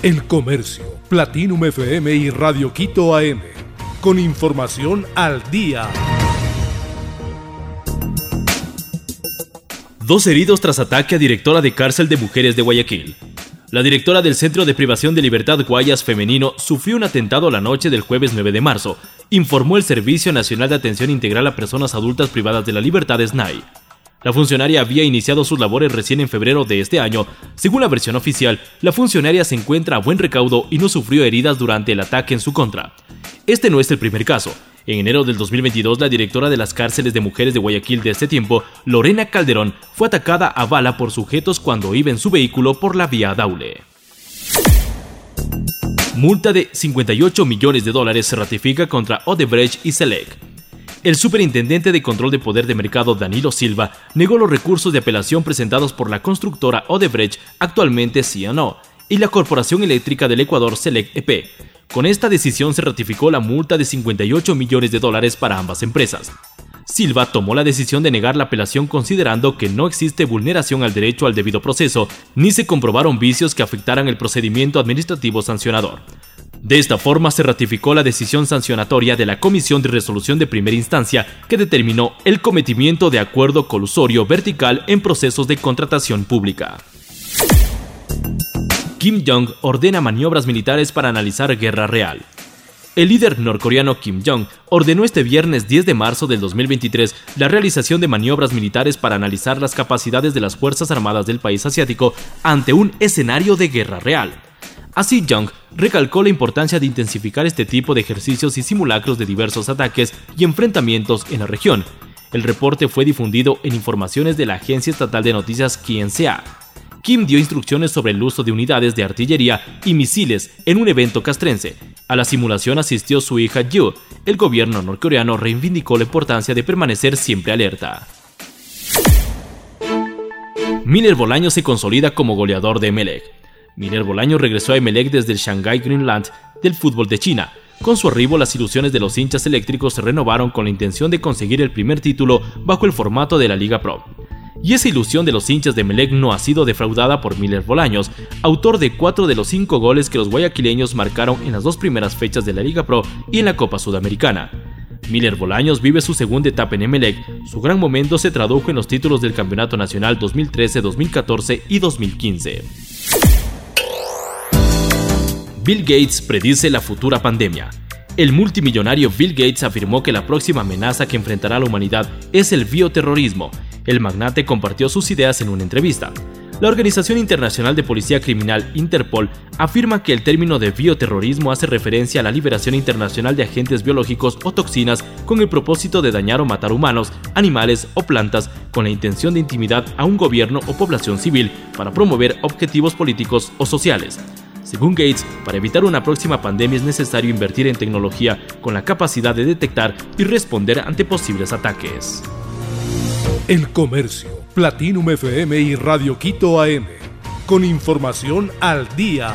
El Comercio, Platinum FM y Radio Quito AM. Con información al día. Dos heridos tras ataque a directora de cárcel de mujeres de Guayaquil. La directora del Centro de Privación de Libertad Guayas Femenino sufrió un atentado la noche del jueves 9 de marzo, informó el Servicio Nacional de Atención Integral a Personas Adultas Privadas de la Libertad SNAI. La funcionaria había iniciado sus labores recién en febrero de este año. Según la versión oficial, la funcionaria se encuentra a buen recaudo y no sufrió heridas durante el ataque en su contra. Este no es el primer caso. En enero del 2022, la directora de las cárceles de mujeres de Guayaquil de este tiempo, Lorena Calderón, fue atacada a bala por sujetos cuando iba en su vehículo por la vía Daule. Multa de 58 millones de dólares se ratifica contra Odebrecht y Select. El superintendente de control de poder de mercado Danilo Silva negó los recursos de apelación presentados por la constructora Odebrecht, actualmente CNO, y la Corporación Eléctrica del Ecuador Select EP, con esta decisión se ratificó la multa de 58 millones de dólares para ambas empresas. Silva tomó la decisión de negar la apelación considerando que no existe vulneración al derecho al debido proceso, ni se comprobaron vicios que afectaran el procedimiento administrativo sancionador. De esta forma se ratificó la decisión sancionatoria de la Comisión de Resolución de Primera Instancia que determinó el cometimiento de acuerdo colusorio vertical en procesos de contratación pública. Kim Jong ordena maniobras militares para analizar guerra real. El líder norcoreano Kim Jong ordenó este viernes 10 de marzo del 2023 la realización de maniobras militares para analizar las capacidades de las Fuerzas Armadas del país asiático ante un escenario de guerra real. Así, Jong recalcó la importancia de intensificar este tipo de ejercicios y simulacros de diversos ataques y enfrentamientos en la región. El reporte fue difundido en informaciones de la agencia estatal de noticias KNCA. Kim dio instrucciones sobre el uso de unidades de artillería y misiles en un evento castrense. A la simulación asistió su hija Yu. El gobierno norcoreano reivindicó la importancia de permanecer siempre alerta. Miller Bolaño se consolida como goleador de Emelec. Miller Bolaño regresó a Emelec desde el Shanghai Greenland del fútbol de China. Con su arribo, las ilusiones de los hinchas eléctricos se renovaron con la intención de conseguir el primer título bajo el formato de la Liga Pro. Y esa ilusión de los hinchas de Melec no ha sido defraudada por Miller Bolaños, autor de cuatro de los cinco goles que los guayaquileños marcaron en las dos primeras fechas de la Liga Pro y en la Copa Sudamericana. Miller Bolaños vive su segunda etapa en Emelec. Su gran momento se tradujo en los títulos del Campeonato Nacional 2013, 2014 y 2015. Bill Gates predice la futura pandemia. El multimillonario Bill Gates afirmó que la próxima amenaza que enfrentará la humanidad es el bioterrorismo el magnate compartió sus ideas en una entrevista. La Organización Internacional de Policía Criminal Interpol afirma que el término de bioterrorismo hace referencia a la liberación internacional de agentes biológicos o toxinas con el propósito de dañar o matar humanos, animales o plantas con la intención de intimidar a un gobierno o población civil para promover objetivos políticos o sociales. Según Gates, para evitar una próxima pandemia es necesario invertir en tecnología con la capacidad de detectar y responder ante posibles ataques. El Comercio, Platinum FM y Radio Quito AM. Con información al día.